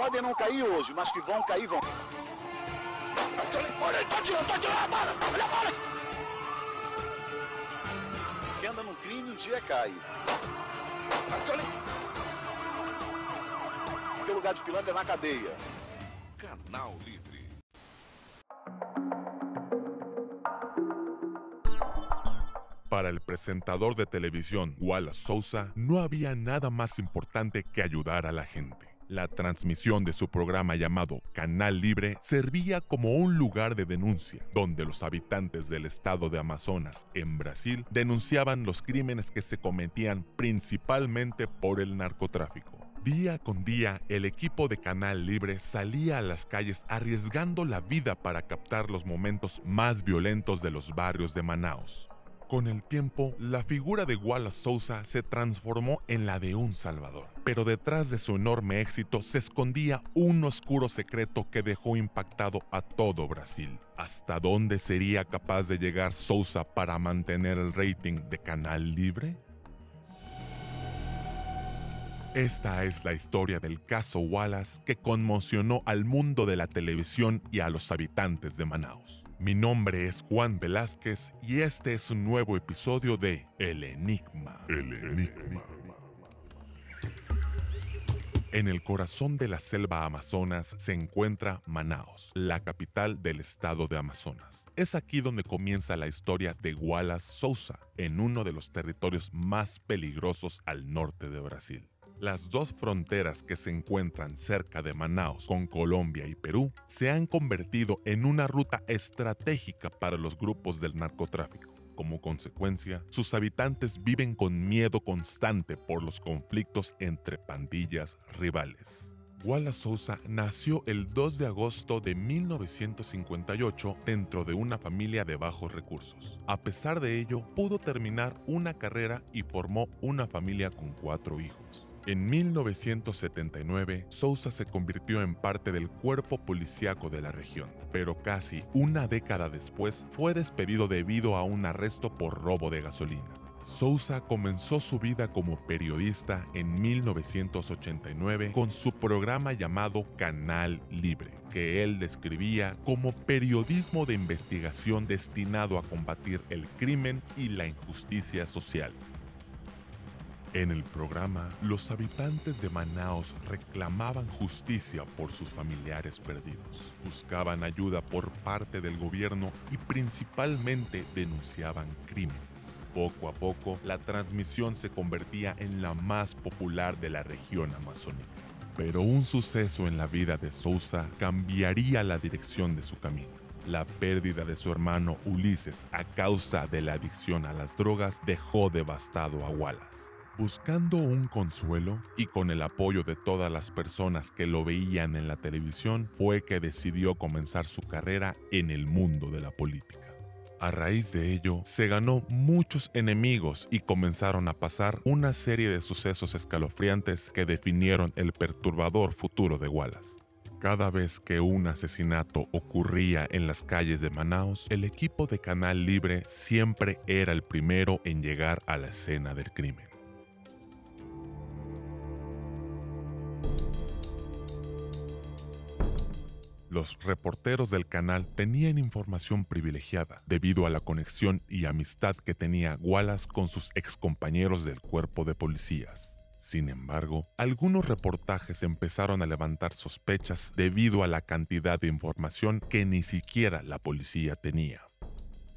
podem não cair hoje, mas que vão cair, vão. Olha, ele tá atirando, tá atirando a bala! Olha a bala! Quem anda no crime, um dia cai. Porque o lugar de pilantra é na cadeia. Canal Livre. Para el presentador de televisión Wallace Sousa, no había nada más importante que ayudar a la gente. La transmisión de su programa llamado Canal Libre servía como un lugar de denuncia, donde los habitantes del estado de Amazonas, en Brasil, denunciaban los crímenes que se cometían principalmente por el narcotráfico. Día con día, el equipo de Canal Libre salía a las calles arriesgando la vida para captar los momentos más violentos de los barrios de Manaus. Con el tiempo, la figura de Wallace Sousa se transformó en la de un salvador. Pero detrás de su enorme éxito se escondía un oscuro secreto que dejó impactado a todo Brasil. ¿Hasta dónde sería capaz de llegar Sousa para mantener el rating de Canal Libre? Esta es la historia del caso Wallace que conmocionó al mundo de la televisión y a los habitantes de Manaus. Mi nombre es Juan Velázquez y este es un nuevo episodio de El Enigma. El Enigma. En el corazón de la selva Amazonas se encuentra Manaus, la capital del estado de Amazonas. Es aquí donde comienza la historia de Wallace Sousa, en uno de los territorios más peligrosos al norte de Brasil. Las dos fronteras que se encuentran cerca de Manaus con Colombia y Perú se han convertido en una ruta estratégica para los grupos del narcotráfico. Como consecuencia, sus habitantes viven con miedo constante por los conflictos entre pandillas rivales. Wallace Sousa nació el 2 de agosto de 1958 dentro de una familia de bajos recursos. A pesar de ello, pudo terminar una carrera y formó una familia con cuatro hijos. En 1979, Sousa se convirtió en parte del cuerpo policíaco de la región, pero casi una década después fue despedido debido a un arresto por robo de gasolina. Sousa comenzó su vida como periodista en 1989 con su programa llamado Canal Libre, que él describía como periodismo de investigación destinado a combatir el crimen y la injusticia social. En el programa, los habitantes de Manaos reclamaban justicia por sus familiares perdidos, buscaban ayuda por parte del gobierno y principalmente denunciaban crímenes. Poco a poco, la transmisión se convertía en la más popular de la región amazónica. Pero un suceso en la vida de Sousa cambiaría la dirección de su camino. La pérdida de su hermano Ulises a causa de la adicción a las drogas dejó devastado a Wallace. Buscando un consuelo y con el apoyo de todas las personas que lo veían en la televisión, fue que decidió comenzar su carrera en el mundo de la política. A raíz de ello, se ganó muchos enemigos y comenzaron a pasar una serie de sucesos escalofriantes que definieron el perturbador futuro de Wallace. Cada vez que un asesinato ocurría en las calles de Manaus, el equipo de Canal Libre siempre era el primero en llegar a la escena del crimen. Los reporteros del canal tenían información privilegiada debido a la conexión y amistad que tenía Wallace con sus excompañeros del cuerpo de policías. Sin embargo, algunos reportajes empezaron a levantar sospechas debido a la cantidad de información que ni siquiera la policía tenía.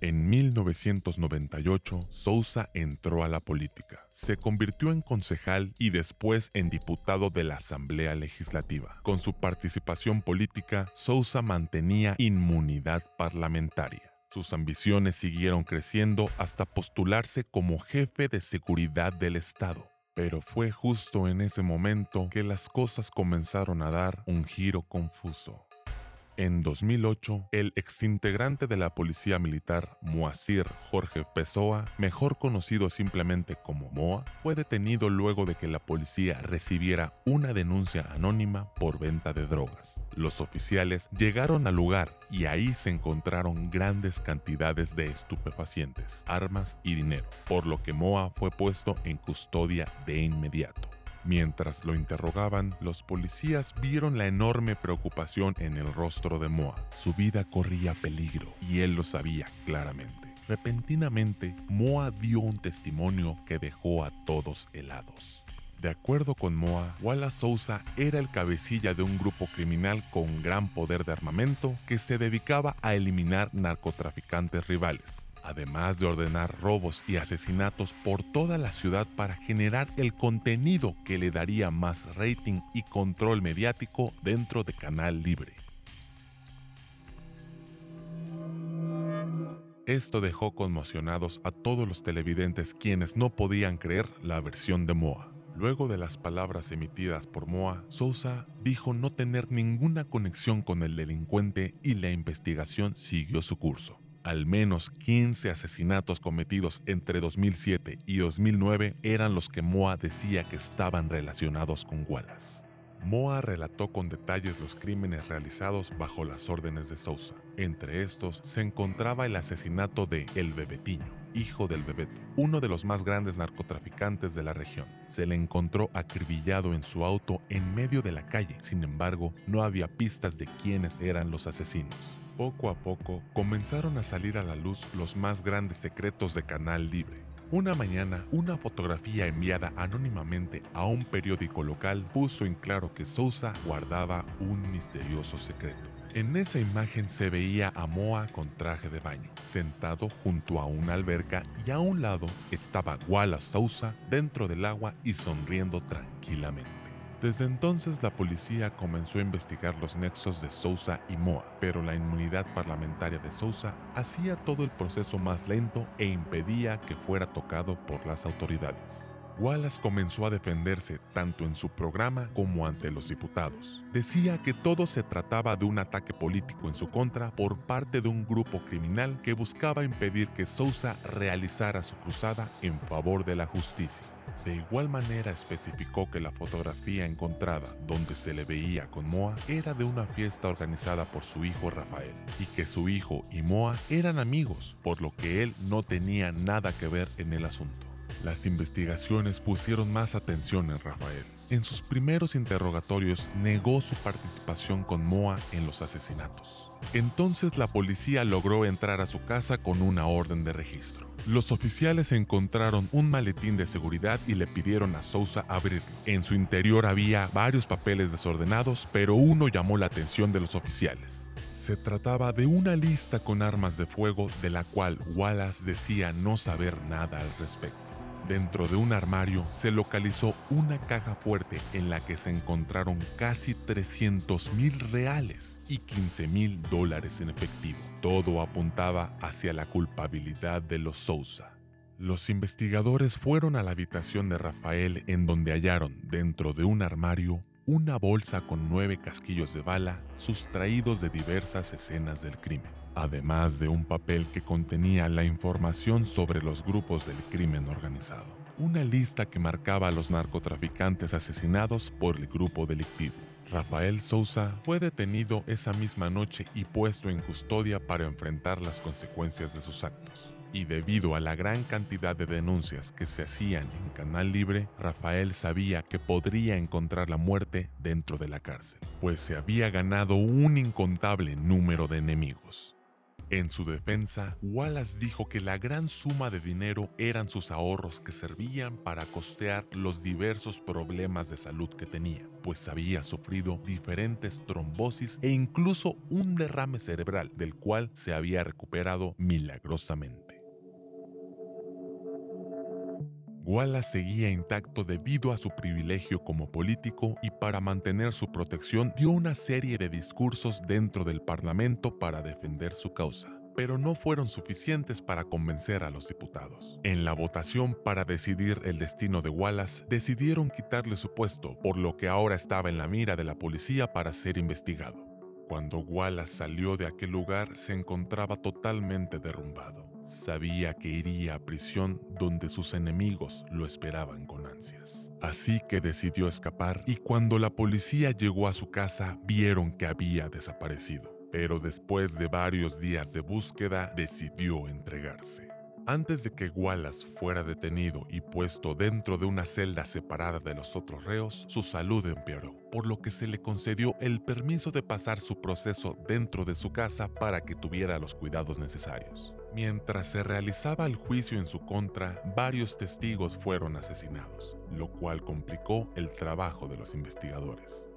En 1998, Sousa entró a la política. Se convirtió en concejal y después en diputado de la Asamblea Legislativa. Con su participación política, Sousa mantenía inmunidad parlamentaria. Sus ambiciones siguieron creciendo hasta postularse como jefe de seguridad del Estado. Pero fue justo en ese momento que las cosas comenzaron a dar un giro confuso. En 2008, el exintegrante de la Policía Militar Moacir Jorge Pessoa, mejor conocido simplemente como Moa, fue detenido luego de que la policía recibiera una denuncia anónima por venta de drogas. Los oficiales llegaron al lugar y ahí se encontraron grandes cantidades de estupefacientes, armas y dinero, por lo que Moa fue puesto en custodia de inmediato. Mientras lo interrogaban, los policías vieron la enorme preocupación en el rostro de Moa. Su vida corría peligro y él lo sabía claramente. Repentinamente, Moa dio un testimonio que dejó a todos helados. De acuerdo con Moa, Wallace Sousa era el cabecilla de un grupo criminal con gran poder de armamento que se dedicaba a eliminar narcotraficantes rivales además de ordenar robos y asesinatos por toda la ciudad para generar el contenido que le daría más rating y control mediático dentro de Canal Libre. Esto dejó conmocionados a todos los televidentes quienes no podían creer la versión de Moa. Luego de las palabras emitidas por Moa, Sousa dijo no tener ninguna conexión con el delincuente y la investigación siguió su curso. Al menos 15 asesinatos cometidos entre 2007 y 2009 eran los que Moa decía que estaban relacionados con Wallace. Moa relató con detalles los crímenes realizados bajo las órdenes de Sousa. Entre estos se encontraba el asesinato de El Bebetiño, hijo del Bebeto, uno de los más grandes narcotraficantes de la región. Se le encontró acribillado en su auto en medio de la calle, sin embargo, no había pistas de quiénes eran los asesinos. Poco a poco comenzaron a salir a la luz los más grandes secretos de Canal Libre. Una mañana, una fotografía enviada anónimamente a un periódico local puso en claro que Sousa guardaba un misterioso secreto. En esa imagen se veía a Moa con traje de baño, sentado junto a una alberca y a un lado estaba Wallace Sousa dentro del agua y sonriendo tranquilamente. Desde entonces la policía comenzó a investigar los nexos de Sousa y Moa, pero la inmunidad parlamentaria de Sousa hacía todo el proceso más lento e impedía que fuera tocado por las autoridades. Wallace comenzó a defenderse tanto en su programa como ante los diputados. Decía que todo se trataba de un ataque político en su contra por parte de un grupo criminal que buscaba impedir que Sousa realizara su cruzada en favor de la justicia. De igual manera especificó que la fotografía encontrada donde se le veía con Moa era de una fiesta organizada por su hijo Rafael y que su hijo y Moa eran amigos, por lo que él no tenía nada que ver en el asunto. Las investigaciones pusieron más atención en Rafael. En sus primeros interrogatorios negó su participación con Moa en los asesinatos. Entonces la policía logró entrar a su casa con una orden de registro. Los oficiales encontraron un maletín de seguridad y le pidieron a Sousa abrirlo. En su interior había varios papeles desordenados, pero uno llamó la atención de los oficiales. Se trataba de una lista con armas de fuego de la cual Wallace decía no saber nada al respecto. Dentro de un armario se localizó una caja fuerte en la que se encontraron casi 300 mil reales y 15 mil dólares en efectivo. Todo apuntaba hacia la culpabilidad de los Sousa. Los investigadores fueron a la habitación de Rafael en donde hallaron dentro de un armario una bolsa con nueve casquillos de bala sustraídos de diversas escenas del crimen además de un papel que contenía la información sobre los grupos del crimen organizado. Una lista que marcaba a los narcotraficantes asesinados por el grupo delictivo. Rafael Sousa fue detenido esa misma noche y puesto en custodia para enfrentar las consecuencias de sus actos. Y debido a la gran cantidad de denuncias que se hacían en Canal Libre, Rafael sabía que podría encontrar la muerte dentro de la cárcel, pues se había ganado un incontable número de enemigos. En su defensa, Wallace dijo que la gran suma de dinero eran sus ahorros que servían para costear los diversos problemas de salud que tenía, pues había sufrido diferentes trombosis e incluso un derrame cerebral del cual se había recuperado milagrosamente. Wallace seguía intacto debido a su privilegio como político y para mantener su protección dio una serie de discursos dentro del Parlamento para defender su causa pero no fueron suficientes para convencer a los diputados. En la votación para decidir el destino de Wallace, decidieron quitarle su puesto, por lo que ahora estaba en la mira de la policía para ser investigado. Cuando Wallace salió de aquel lugar se encontraba totalmente derrumbado. Sabía que iría a prisión donde sus enemigos lo esperaban con ansias. Así que decidió escapar y cuando la policía llegó a su casa vieron que había desaparecido. Pero después de varios días de búsqueda decidió entregarse. Antes de que Wallace fuera detenido y puesto dentro de una celda separada de los otros reos, su salud empeoró, por lo que se le concedió el permiso de pasar su proceso dentro de su casa para que tuviera los cuidados necesarios. Mientras se realizaba el juicio en su contra, varios testigos fueron asesinados, lo cual complicó el trabajo de los investigadores.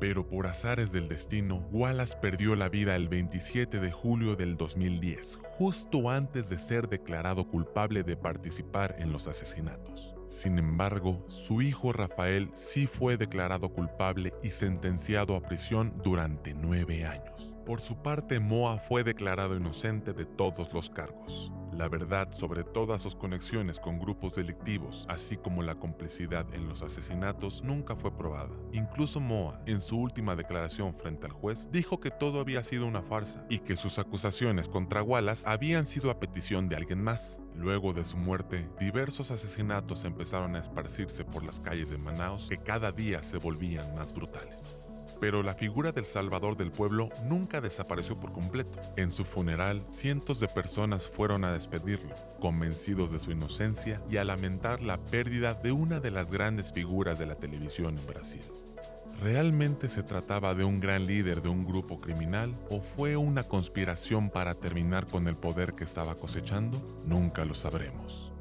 Pero por azares del destino, Wallace perdió la vida el 27 de julio del 2010, justo antes de ser declarado culpable de participar en los asesinatos. Sin embargo, su hijo Rafael sí fue declarado culpable y sentenciado a prisión durante nueve años. Por su parte, Moa fue declarado inocente de todos los cargos. La verdad sobre todas sus conexiones con grupos delictivos, así como la complicidad en los asesinatos, nunca fue probada. Incluso Moa, en su última declaración frente al juez, dijo que todo había sido una farsa y que sus acusaciones contra Wallace habían sido a petición de alguien más. Luego de su muerte, diversos asesinatos empezaron a esparcirse por las calles de Manaus que cada día se volvían más brutales. Pero la figura del salvador del pueblo nunca desapareció por completo. En su funeral, cientos de personas fueron a despedirlo, convencidos de su inocencia y a lamentar la pérdida de una de las grandes figuras de la televisión en Brasil. ¿Realmente se trataba de un gran líder de un grupo criminal o fue una conspiración para terminar con el poder que estaba cosechando? Nunca lo sabremos.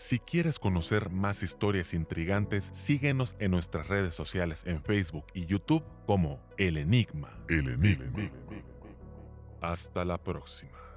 Si quieres conocer más historias intrigantes, síguenos en nuestras redes sociales en Facebook y YouTube como El Enigma. El enigma. Hasta la próxima.